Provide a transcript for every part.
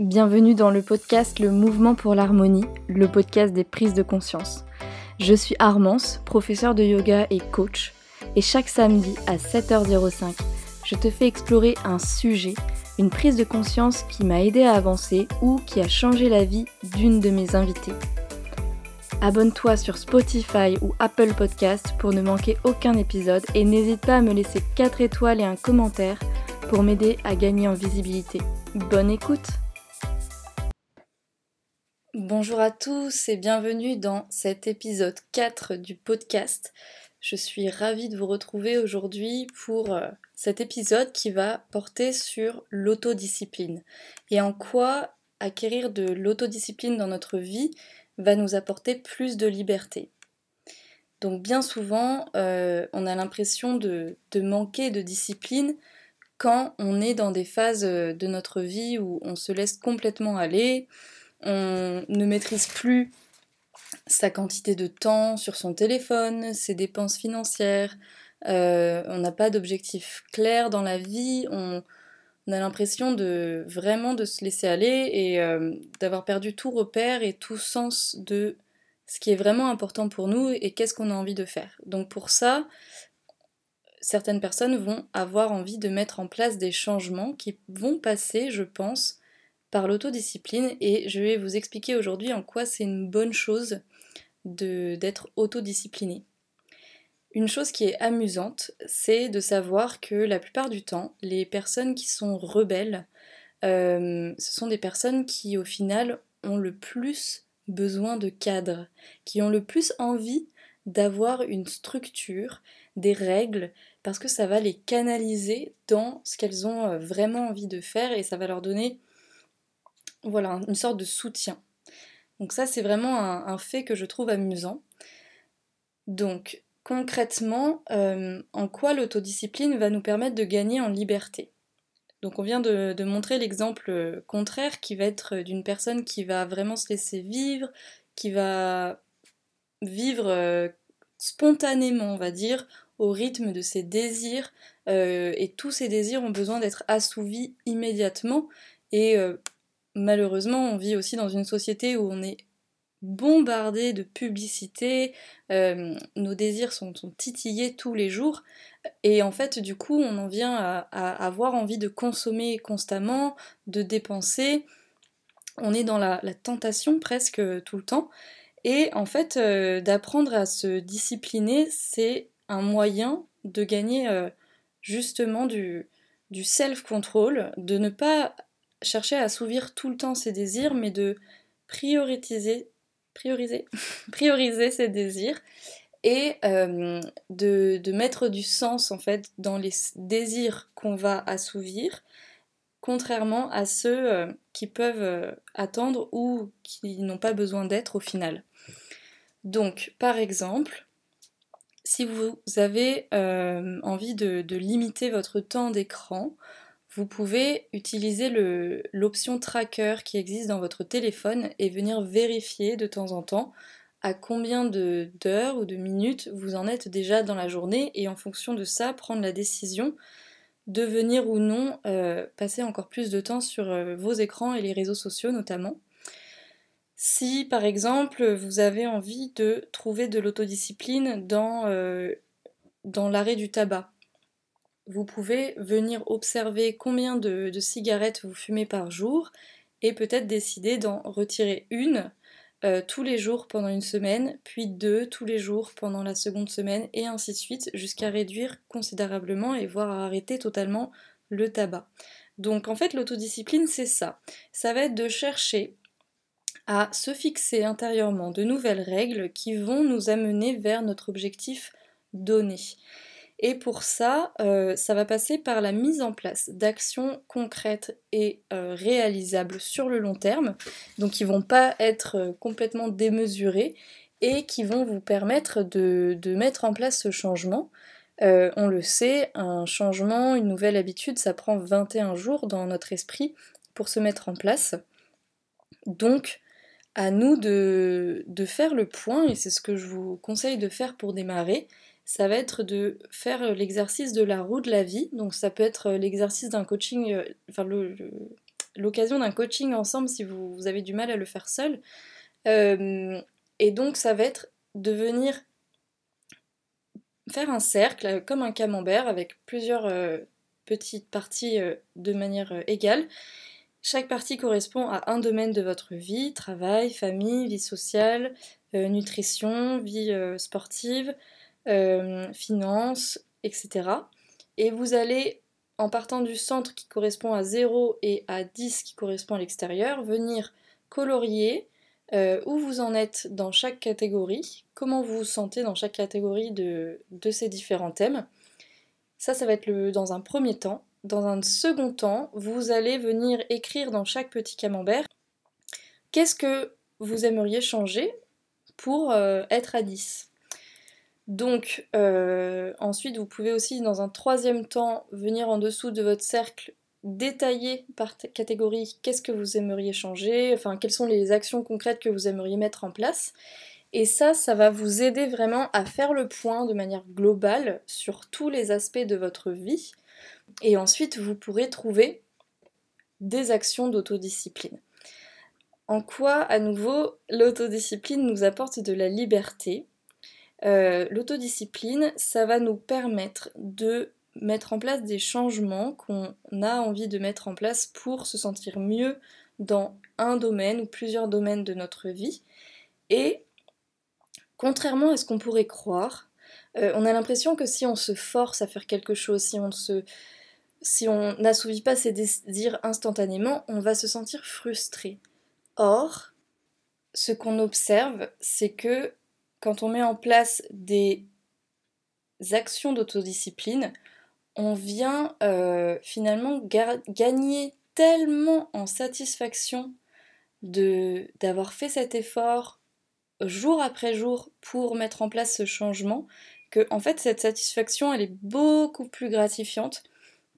Bienvenue dans le podcast Le Mouvement pour l'Harmonie, le podcast des prises de conscience. Je suis Armance, professeur de yoga et coach, et chaque samedi à 7h05, je te fais explorer un sujet, une prise de conscience qui m'a aidé à avancer ou qui a changé la vie d'une de mes invitées. Abonne-toi sur Spotify ou Apple Podcast pour ne manquer aucun épisode et n'hésite pas à me laisser 4 étoiles et un commentaire pour m'aider à gagner en visibilité. Bonne écoute Bonjour à tous et bienvenue dans cet épisode 4 du podcast. Je suis ravie de vous retrouver aujourd'hui pour euh, cet épisode qui va porter sur l'autodiscipline et en quoi acquérir de l'autodiscipline dans notre vie va nous apporter plus de liberté. Donc bien souvent, euh, on a l'impression de, manquer de discipline quand on est dans des phases euh, de notre vie où on se laisse complètement aller, on ne maîtrise plus sa quantité de temps sur son téléphone, ses dépenses financières, euh, on n'a pas d'objectif clair dans la vie, on, a l'impression de vraiment de se laisser aller et euh, d'avoir perdu tout repère et tout sens de ce qui est vraiment important pour nous et qu'est-ce qu'on a envie de faire. Donc pour ça, certaines personnes vont avoir envie de mettre en place des changements qui vont passer, je pense, par l'autodiscipline et je vais vous expliquer aujourd'hui en quoi c'est une bonne chose d'être autodiscipliné. Une chose qui est amusante, c'est de savoir que la plupart du temps, les personnes qui sont rebelles, euh, ce sont des personnes qui au final ont le plus besoin de cadre, qui ont le plus envie d'avoir une structure, des règles, parce que ça va les canaliser dans ce qu'elles ont euh, vraiment envie de faire et ça va leur donner voilà, une sorte de soutien. Donc ça, c'est vraiment un, fait que je trouve amusant. Donc, concrètement, euh, en quoi l'autodiscipline va nous permettre de gagner en liberté? Donc on vient de, montrer l'exemple contraire qui va être d'une personne qui va vraiment se laisser vivre, qui va vivre euh, spontanément, on va dire, au rythme de ses désirs, euh, et tous ces désirs ont besoin d'être assouvis immédiatement, et malheureusement, on vit aussi dans une société où on est bombardé de publicité, euh, nos désirs sont, titillés tous les jours, et en fait, du coup, on en vient à, avoir envie de consommer constamment, de dépenser, on est dans la, tentation presque tout le temps, et en fait, euh, d'apprendre à se discipliner, c'est un moyen de gagner euh, justement du, du self-control, de ne pas chercher à assouvir tout le temps ses désirs, mais de prioriser, prioriser, prioriser ses désirs et euh, de, mettre du sens en fait dans les désirs qu'on va assouvir, contrairement à ceux euh, qui peuvent euh, attendre ou qui n'ont pas besoin d'être au final. Donc, par exemple, si vous avez envie de limiter votre temps d'écran, vous pouvez utiliser l'option tracker qui existe dans votre téléphone et venir vérifier de temps en temps à combien d'heures ou de minutes vous en êtes déjà dans la journée et en fonction de ça prendre la décision de venir ou non euh, passer encore plus de temps sur euh, vos écrans et les réseaux sociaux notamment. Si par exemple vous avez envie de trouver de l'autodiscipline dans, euh, dans l'arrêt du tabac, vous pouvez venir observer combien de, cigarettes vous fumez par jour et peut-être décider d'en retirer une euh, tous les jours pendant une semaine, puis deux tous les jours pendant la seconde semaine, et ainsi de suite, jusqu'à réduire considérablement et voire à arrêter totalement le tabac. Donc en fait l'autodiscipline c'est ça. Ça va être de chercher à se fixer intérieurement de nouvelles règles qui vont nous amener vers notre objectif donné. Et pour ça, euh, ça va passer par la mise en place d'actions concrètes et euh, réalisables sur le long terme, donc qui vont pas être euh, complètement démesurées et qui vont vous permettre de, mettre en place ce changement. on le sait, un changement, une nouvelle habitude, ça prend 21 jours dans notre esprit pour se mettre en place. Donc, à nous de, de faire le point, et c'est ce que je vous conseille de faire pour démarrer, ça va être de faire euh, l'exercice de la roue de la vie. Donc ça peut être euh, l'exercice d'un coaching, euh, enfin l'occasion d'un coaching ensemble si vous, avez du mal à le faire seul. Et donc ça va être de venir faire un cercle comme un camembert avec plusieurs petites parties de manière égale. Chaque partie correspond à un domaine de votre vie, travail, famille, vie sociale, nutrition, vie sportive, finances, etc. Et vous allez en partant du centre qui correspond à 0 et à 10 qui correspond à l'extérieur, venir colorier euh, où vous en êtes dans chaque catégorie, comment vous vous sentez dans chaque catégorie de, ces différents thèmes. Ça, ça va être le, dans un premier temps. Dans un second temps, vous allez venir écrire dans chaque petit camembert qu'est-ce que vous aimeriez changer pour euh, être à 10. Donc euh, ensuite, vous pouvez aussi dans un troisième temps venir en dessous de votre cercle détailler par catégorie qu'est-ce que vous aimeriez changer, enfin quelles sont les actions concrètes que vous aimeriez mettre en place. Et ça, ça va vous aider vraiment à faire le point de manière globale sur tous les aspects de votre vie. Et ensuite, vous pourrez trouver des actions d'autodiscipline. En quoi, à nouveau, l'autodiscipline nous apporte de la liberté? Euh, l'autodiscipline, ça va nous permettre de mettre en place des changements qu'on a envie de mettre en place pour se sentir mieux dans un domaine ou plusieurs domaines de notre vie. Et contrairement à ce qu'on pourrait croire, euh, on a l'impression que si on se force à faire quelque chose, si on se si on n'assouvit pas ses désirs instantanément, on va se sentir frustré. Or, ce qu'on observe, c'est que quand on met en place des actions d'autodiscipline, on vient euh, finalement gagner tellement en satisfaction d'avoir fait cet effort jour après jour pour mettre en place ce changement que en fait cette satisfaction elle est beaucoup plus gratifiante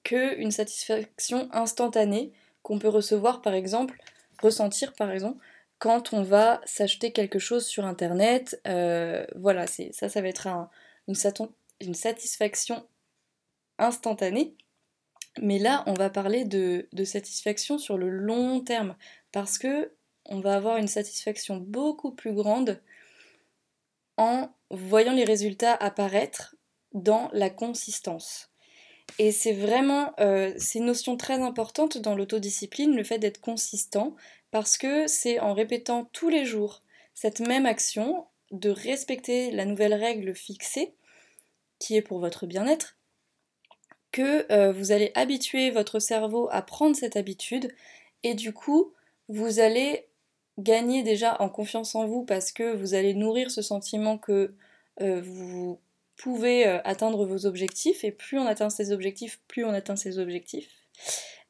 qu'une satisfaction instantanée qu'on peut recevoir par exemple ressentir par exemple quand on va s'acheter quelque chose sur internet. Euh, voilà, ça, ça va être une, satisfaction instantanée. Mais là, on va parler de, satisfaction sur le long terme parce que on va avoir une satisfaction beaucoup plus grande en voyant les résultats apparaître dans la consistance. Et c'est vraiment, euh, c'est une notion très importante dans l'autodiscipline, le fait d'être consistant, parce que c'est en répétant tous les jours cette même action, de respecter la nouvelle règle fixée, qui est pour votre bien-être, que euh, vous allez habituer votre cerveau à prendre cette habitude, et du coup, vous allez gagner déjà en confiance en vous parce que vous allez nourrir ce sentiment que euh, vous pouvez euh, atteindre vos objectifs, et plus on atteint ses objectifs, plus on atteint ses objectifs.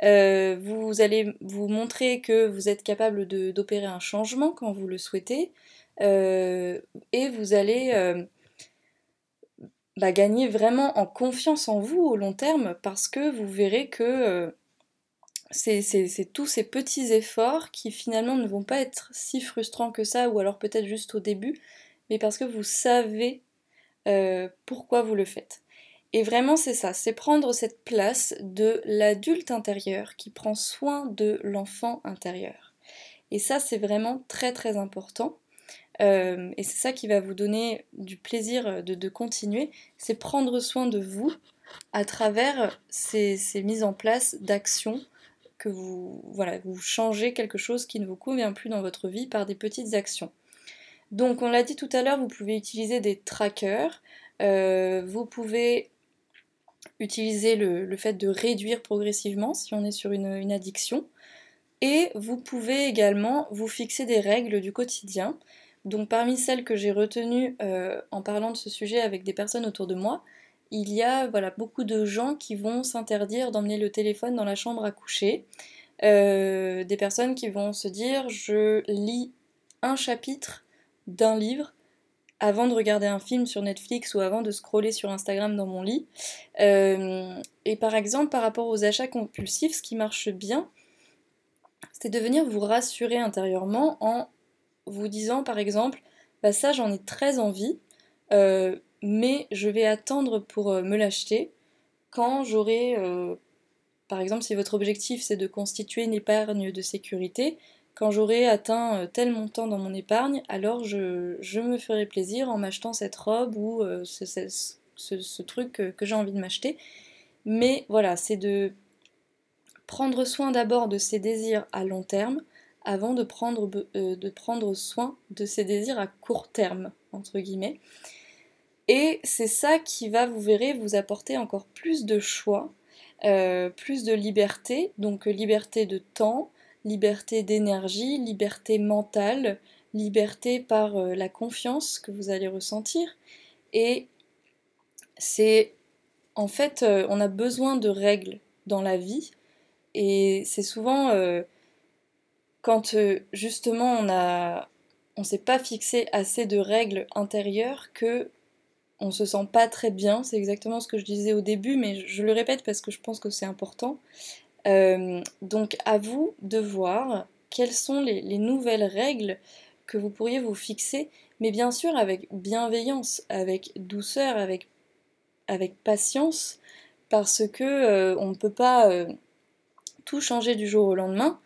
Euh, vous allez vous montrer que vous êtes capable d'opérer un changement quand vous le souhaitez. Euh, et vous allez euh, bah, gagner vraiment en confiance en vous au long terme parce que vous verrez que c'est tous ces petits efforts qui finalement ne vont pas être si frustrants que ça, ou alors peut-être juste au début, mais parce que vous savez pourquoi vous le faites. Et vraiment, c'est ça, c'est prendre cette place de l'adulte intérieur qui prend soin de l'enfant intérieur. Et ça, c'est vraiment très très important. Euh, et c'est ça qui va vous donner du plaisir de, continuer, c'est prendre soin de vous à travers ces, mises en place d'actions que vous, voilà, vous changez quelque chose qui ne vous convient plus dans votre vie par des petites actions. Donc on l'a dit tout à l'heure, vous pouvez utiliser des trackers, euh, vous pouvez utiliser le, fait de réduire progressivement si on est sur une, addiction. Et vous pouvez également vous fixer des règles du quotidien. Donc parmi celles que j'ai retenues euh, en parlant de ce sujet avec des personnes autour de moi, il y a voilà, beaucoup de gens qui vont s'interdire d'emmener le téléphone dans la chambre à coucher. Euh, des personnes qui vont se dire je lis un chapitre d'un livre avant de regarder un film sur Netflix ou avant de scroller sur Instagram dans mon lit. Euh, et par exemple, par rapport aux achats compulsifs, ce qui marche bien, c'est de venir vous rassurer intérieurement en vous disant par exemple, bah ça j'en ai très envie, euh, mais je vais attendre pour euh, me l'acheter quand j'aurai par exemple, si votre objectif c'est de constituer une épargne de sécurité, quand j'aurai atteint euh, tel montant dans mon épargne, alors je, me ferai plaisir en m'achetant cette robe ou euh, ce, truc que, j'ai envie de m'acheter. Mais voilà, c'est de prendre soin d'abord de ses désirs à long terme avant de prendre, euh, de prendre soin de ses désirs à court terme, entre guillemets. Et c'est ça qui va, vous verrez, vous apporter encore plus de choix, plus de liberté, donc liberté de temps, liberté d'énergie, liberté mentale, liberté par euh, la confiance que vous allez ressentir. Et c'est en fait, euh, on a besoin de règles dans la vie. Et c'est souvent euh, quand justement on a s'est pas fixé assez de règles intérieures que on se sent pas très bien. C'est exactement ce que je disais au début, mais je le répète parce que je pense que c'est important. Euh, donc à vous de voir quelles sont les, nouvelles règles que vous pourriez vous fixer, mais bien sûr avec bienveillance, avec douceur, avec, patience, parce que euh, on ne peut pas euh, tout changer du jour au lendemain.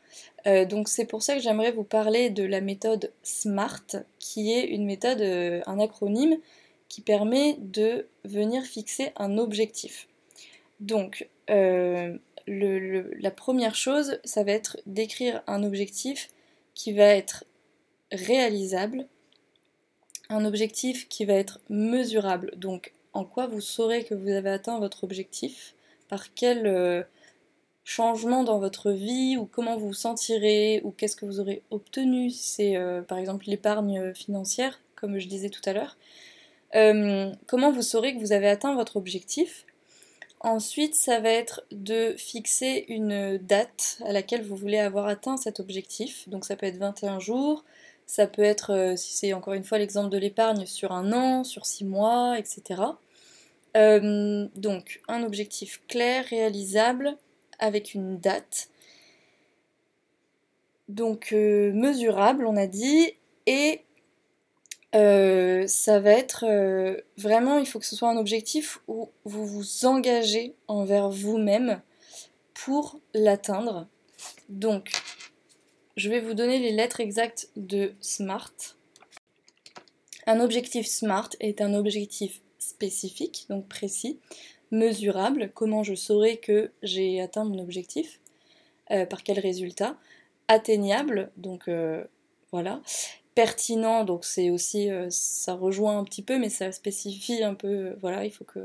donc c'est pour ça que j'aimerais vous parler de la méthode SMART, qui est une méthode, un acronyme qui permet de venir fixer un objectif. Donc, la première chose, ça va être d'écrire un objectif qui va être réalisable, un objectif qui va être mesurable. Donc, en quoi vous saurez que vous avez atteint votre objectif, par quel euh, changement dans votre vie, ou comment vous vous sentirez, ou qu'est-ce que vous aurez obtenu, c'est euh, par exemple l'épargne financière, comme je disais tout à l'heure. Euh, comment vous saurez que vous avez atteint votre objectif? Ensuite, ça va être de fixer une date à laquelle vous voulez avoir atteint cet objectif. Donc ça peut être 21 jours, ça peut être, euh, si c'est encore une fois l'exemple de l'épargne, sur un an, sur six mois, etc. Euh, donc un objectif clair, réalisable, avec une date. Donc euh, mesurable, on a dit, et euh, ça va être euh, vraiment, il faut que ce soit un objectif où vous vous engagez envers vous-même pour l'atteindre. Donc, je vais vous donner les lettres exactes de SMART. Un objectif SMART est un objectif spécifique, donc précis, mesurable, comment je saurai que j'ai atteint mon objectif, euh, par quel résultat, atteignable, donc voilà, pertinent, donc c'est aussi, euh, ça rejoint un petit peu, mais ça spécifie un peu, euh, voilà, il faut qu'il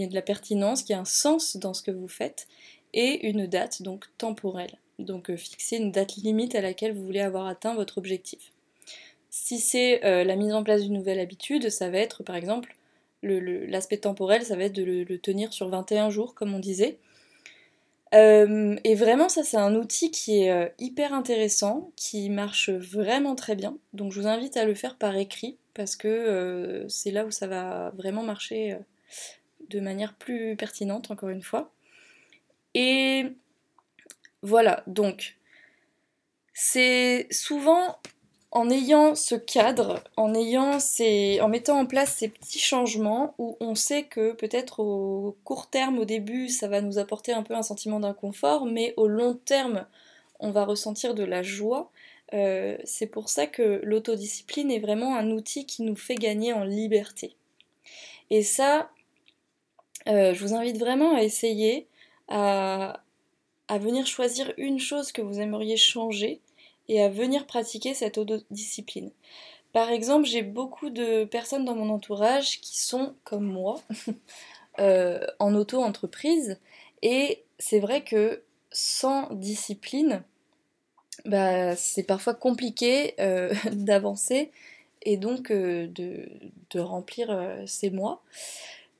y ait de la pertinence, qu'il y ait un sens dans ce que vous faites, et une date, donc temporelle. Donc euh, fixer une date limite à laquelle vous voulez avoir atteint votre objectif. Si c'est la mise en place d'une nouvelle habitude, ça va être par exemple, l'aspect temporel, ça va être de le tenir sur 21 jours, comme on disait. Euh, et vraiment, ça, c'est un outil qui est euh, hyper intéressant, qui marche vraiment très bien. Donc, je vous invite à le faire par écrit parce que euh, c'est là où ça va vraiment marcher de manière plus pertinente, encore une fois. Et voilà, donc, c'est souvent en ayant ce cadre, en, mettant en place ces petits changements où on sait que peut-être au court terme, au début, ça va nous apporter un peu un sentiment d'inconfort, mais au long terme, on va ressentir de la joie. Euh, c'est pour ça que l'autodiscipline est vraiment un outil qui nous fait gagner en liberté. Et ça, euh, je vous invite vraiment à essayer, à venir choisir une chose que vous aimeriez changer et à venir pratiquer cette autodiscipline. Par exemple, j'ai beaucoup de personnes dans mon entourage qui sont comme moi euh, en auto-entreprise et c'est vrai que sans discipline, bah, c'est parfois compliqué euh, d'avancer et donc euh, de, de, remplir ses mois.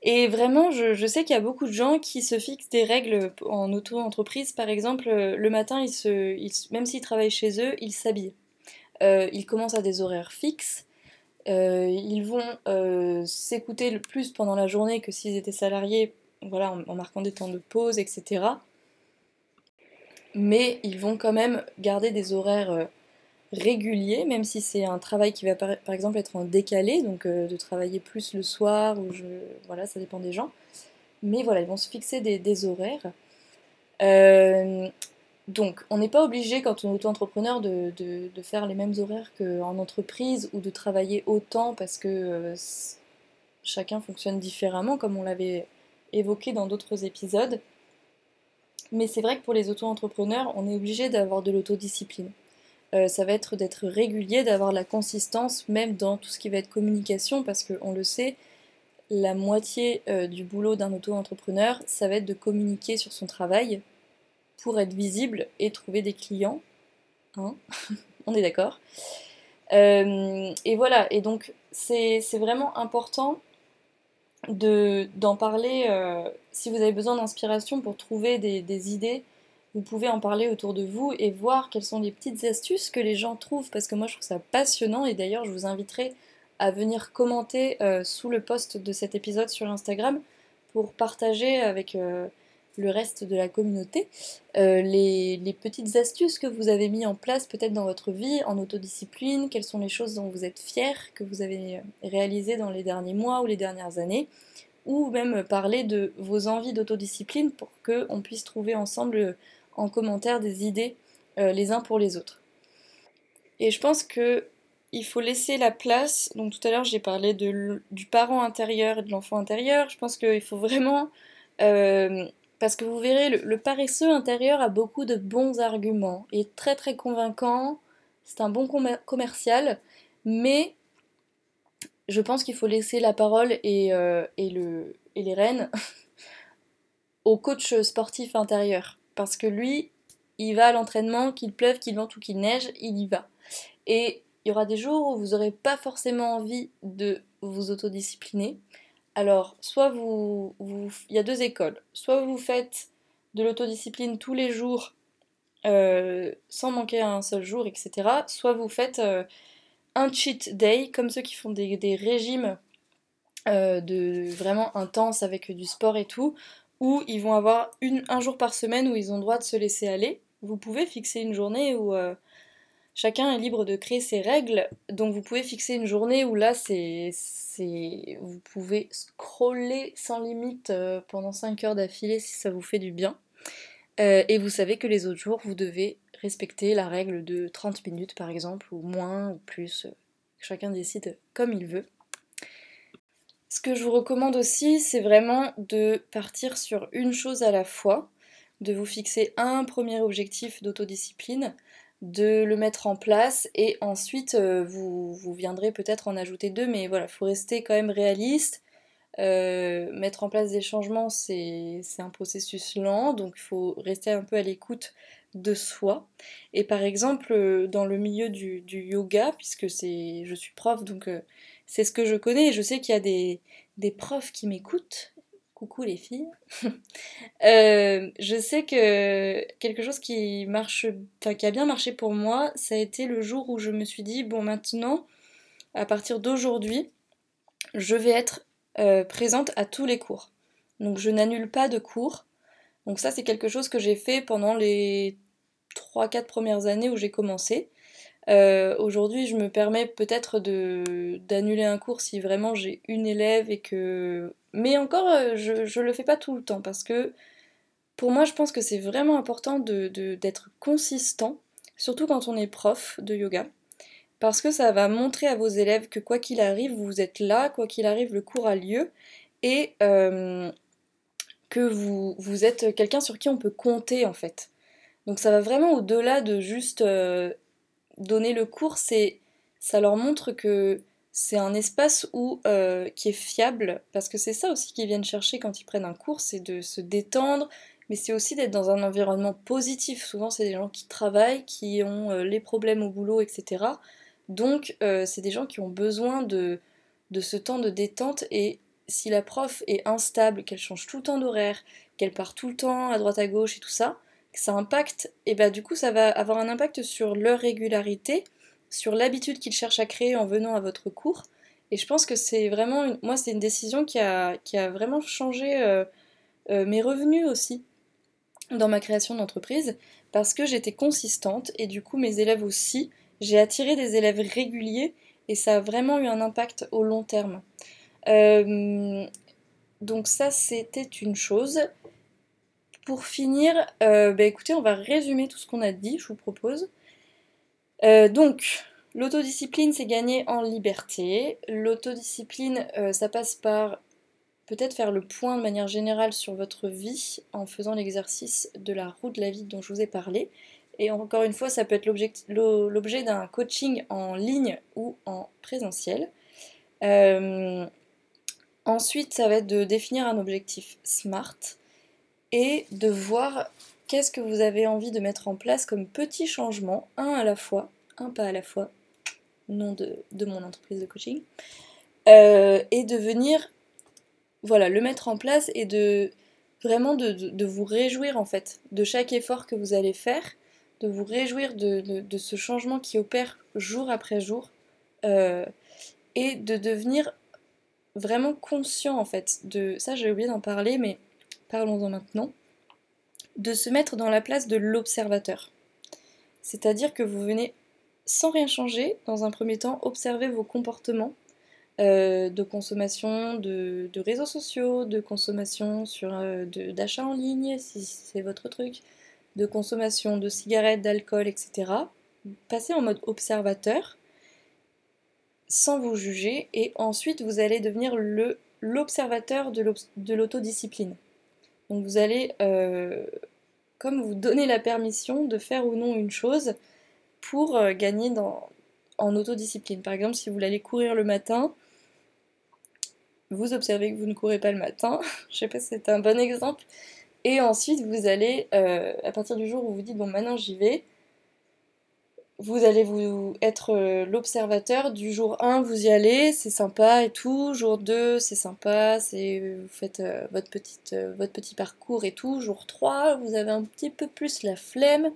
Et vraiment, je, sais qu'il y a beaucoup de gens qui se fixent des règles en auto-entreprise. Par exemple, euh, le matin, ils se, même s'ils travaillent chez eux, ils s'habillent. Euh, ils commencent à des horaires fixes. Euh, ils vont s'écouter le plus pendant la journée que s'ils étaient salariés, voilà, en, marquant des temps de pause, etc. Mais ils vont quand même garder des horaires régulier, même si c'est un travail qui va par, exemple être en décalé, donc euh, de travailler plus le soir, ou je, voilà, ça dépend des gens. Mais voilà, ils vont se fixer des, horaires. donc, on n'est pas obligé quand on est auto-entrepreneur de, faire les mêmes horaires qu'en entreprise ou de travailler autant parce que chacun fonctionne différemment, comme on l'avait évoqué dans d'autres épisodes. Mais c'est vrai que pour les auto-entrepreneurs, on est obligé d'avoir de l'autodiscipline. Euh, ça va être d'être régulier, d'avoir la consistance, même dans tout ce qui va être communication, parce qu'on le sait, la moitié euh, du boulot d'un auto-entrepreneur, ça va être de communiquer sur son travail pour être visible et trouver des clients. Hein on est d'accord. Euh, et voilà, et donc c'est vraiment important d'en parler. Si vous avez besoin d'inspiration pour trouver des, idées, vous pouvez en parler autour de vous et voir quelles sont les petites astuces que les gens trouvent, parce que moi je trouve ça passionnant. Et d'ailleurs je vous inviterai à venir commenter euh, sous le post de cet épisode sur Instagram pour partager avec euh, le reste de la communauté, euh, les, petites astuces que vous avez mis en place peut-être dans votre vie en autodiscipline, quelles sont les choses dont vous êtes fiers, que vous avez réalisées dans les derniers mois ou les dernières années, ou même parler de vos envies d'autodiscipline pour qu'on puisse trouver ensemble en commentaire des idées les uns pour les autres. Et je pense que il faut laisser la place. Donc tout à l'heure j'ai parlé de, du parent intérieur et de l'enfant intérieur. Je pense qu'il faut vraiment parce que vous verrez, le, paresseux intérieur a beaucoup de bons arguments, et très très convaincant, c'est un bon commercial, mais je pense qu'il faut laisser la parole et, euh, et les rênes au coach sportif intérieur. Parce que lui, il va à l'entraînement, qu'il pleuve, qu'il vente ou qu'il neige, il y va. Et il y aura des jours où vous n'aurez pas forcément envie de vous autodiscipliner. Alors, soit vous, Il y a deux écoles. Soit vous faites de l'autodiscipline tous les jours euh, sans manquer un seul jour, etc. Soit vous faites euh, un cheat day, comme ceux qui font des, régimes euh, de vraiment intenses avec du sport et tout, où ils vont avoir un jour par semaine où ils ont droit de se laisser aller. Vous pouvez fixer une journée où chacun est libre de créer ses règles, donc vous pouvez fixer une journée où là c'est vous pouvez scroller sans limite euh, pendant 5 heures d'affilée si ça vous fait du bien. Euh, et vous savez que les autres jours, vous devez respecter la règle de 30 minutes par exemple, ou moins, ou plus. Euh, chacun décide comme il veut. Ce que je vous recommande aussi, c'est vraiment de partir sur une chose à la fois, de vous fixer un premier objectif d'autodiscipline, de le mettre en place et ensuite euh, vous, viendrez peut-être en ajouter deux, mais voilà, il faut rester quand même réaliste. Euh, mettre en place des changements, c'est un processus lent, donc il faut rester un peu à l'écoute de soi. Et par exemple, euh, dans le milieu du, yoga, puisque je suis prof, donc c'est ce que je connais, et je sais qu'il y a des, profs qui m'écoutent coucou les filles. Euh, je sais que quelque chose qui marche, qui a bien marché pour moi, ça a été le jour où je me suis dit bon maintenant, à partir d'aujourd'hui, je vais être euh, présente à tous les cours. Donc je n'annule pas de cours. Donc ça c'est quelque chose que j'ai fait pendant les 3-4 premières années où j'ai commencé. Euh, aujourd'hui, je me permets peut-être d'annuler un cours si vraiment j'ai une élève et que. Mais encore, euh, je, ne le fais pas tout le temps parce que pour moi, je pense que c'est vraiment important d'être de, consistant, surtout quand on est prof de yoga, parce que ça va montrer à vos élèves que quoi qu'il arrive, vous êtes là, quoi qu'il arrive, le cours a lieu et euh, que vous, vous êtes quelqu'un sur qui on peut compter en fait. Donc ça va vraiment au-delà de juste donner le cours, c'est ça leur montre que c'est un espace euh, qui est fiable, parce que c'est ça aussi qu'ils viennent chercher quand ils prennent un cours, c'est de se détendre, mais c'est aussi d'être dans un environnement positif. Souvent, c'est des gens qui travaillent, qui ont euh, les problèmes au boulot, etc. Donc, euh, c'est des gens qui ont besoin de, de ce temps de détente, et si la prof est instable, qu'elle change tout le temps d'horaire, qu'elle part tout le temps à droite à gauche et tout ça, ça impacte, et bah du coup ça va avoir un impact sur leur régularité, sur l'habitude qu'ils cherchent à créer en venant à votre cours. Et je pense que c'est vraiment, moi c'est une décision qui a, qui a vraiment changé euh, euh, mes revenus aussi dans ma création d'entreprise, parce que j'étais consistante et du coup mes élèves aussi, j'ai attiré des élèves réguliers et ça a vraiment eu un impact au long terme. Euh, donc ça c'était une chose pour finir, bah, écoutez, on va résumer tout ce qu'on a dit, je vous propose. donc, l'autodiscipline, c'est gagner en liberté. L'autodiscipline, ça passe par peut-être faire le point de manière générale sur votre vie en faisant l'exercice de la roue de la vie dont je vous ai parlé. Et encore une fois, ça peut être l'objet d'un coaching en ligne ou en présentiel. Euh, ensuite, ça va être de définir un objectif SMART et de voir qu'est-ce que vous avez envie de mettre en place comme petit changement, un à la fois, un pas à la fois, nom de, mon entreprise de coaching, euh, et de venir voilà, le mettre en place et de vraiment de, vous réjouir en fait de chaque effort que vous allez faire, de vous réjouir de, ce changement qui opère jour après jour euh, et de devenir vraiment conscient en fait de ça j'ai oublié d'en parler mais parlons-en maintenant de se mettre dans la place de l'observateur c'est-à-dire que vous venez sans rien changer dans un premier temps observer vos comportements euh, de consommation de, réseaux sociaux, de consommation sur euh, d'achat en ligne, si c'est votre truc, de consommation de cigarettes, d'alcool, etc. Passez en mode observateur sans vous juger et ensuite vous allez devenir l'observateur de l'autodiscipline. Donc vous allez euh, comme vous donner la permission de faire ou non une chose pour gagner dans, en autodiscipline. Par exemple, si vous allez courir le matin, vous observez que vous ne courez pas le matin, je sais pas si c'est un bon exemple, et ensuite vous allez, euh, à partir du jour où vous dites bon maintenant j'y vais, vous allez vous être euh, l'observateur du jour 1, vous y allez, c'est sympa et tout, jour 2 c'est sympa, c'est vous faites euh, votre, petite, votre petit parcours et tout, jour 3 vous avez un petit peu plus la flemme,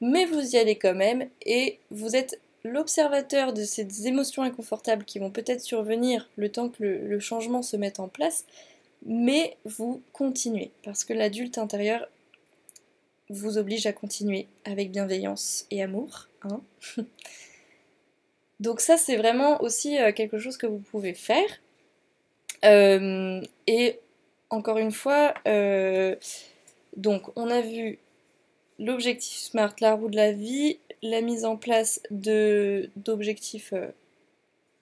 mais vous y allez quand même et vous êtes l'observateur de ces émotions inconfortables qui vont peut-être survenir le temps que le, changement se mette en place, mais vous continuez, parce que l'adulte intérieur vous oblige à continuer avec bienveillance et amour. Donc ça, c'est vraiment aussi euh, quelque chose que vous pouvez faire. Euh, et encore une fois, euh, donc on a vu l'objectif SMART, la roue de la vie, la mise en place d'objectifs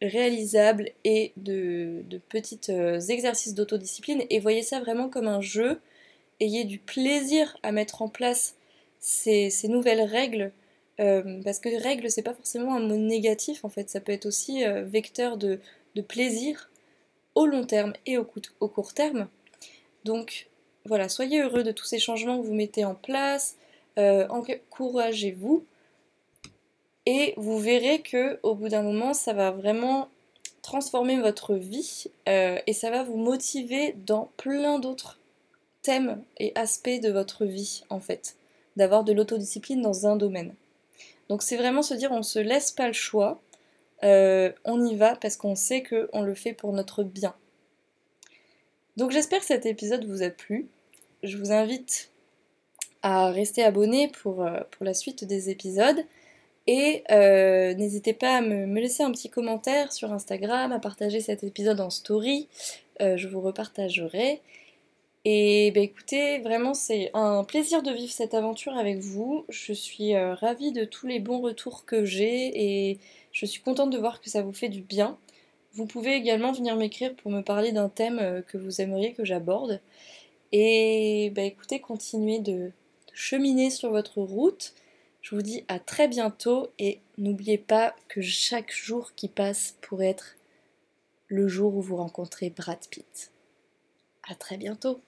réalisables et de, petits euh, exercices d'autodiscipline et voyez ça vraiment comme un jeu. Ayez du plaisir à mettre en place ces, nouvelles règles euh, parce que règles c'est pas forcément un mot négatif en fait, ça peut être aussi vecteur de, plaisir au long terme et au, court terme. Donc voilà, soyez heureux de tous ces changements que vous mettez en place, encouragez-vous et vous verrez que au bout d'un moment, ça va vraiment transformer votre vie euh, et ça va vous motiver dans plein d'autres thèmes et aspects de votre vie en fait, d'avoir de l'autodiscipline dans un domaine. Donc c'est vraiment se dire on se laisse pas le choix, euh, on y va parce qu'on sait qu'on le fait pour notre bien. Donc j'espère que cet épisode vous a plu. Je vous invite à rester abonné pour, euh, pour la suite des épisodes. Et euh, n'hésitez pas à me, laisser un petit commentaire sur Instagram, à partager cet épisode en story, je vous repartagerai. Et bah, écoutez, vraiment c'est un plaisir de vivre cette aventure avec vous. Je suis euh, ravie de tous les bons retours que j'ai et je suis contente de voir que ça vous fait du bien. Vous pouvez également venir m'écrire pour me parler d'un thème que vous aimeriez que j'aborde. Et bah, écoutez, continuez de cheminer sur votre route. Je vous dis à très bientôt et n'oubliez pas que chaque jour qui passe pourrait être le jour où vous rencontrez Brad Pitt. À très bientôt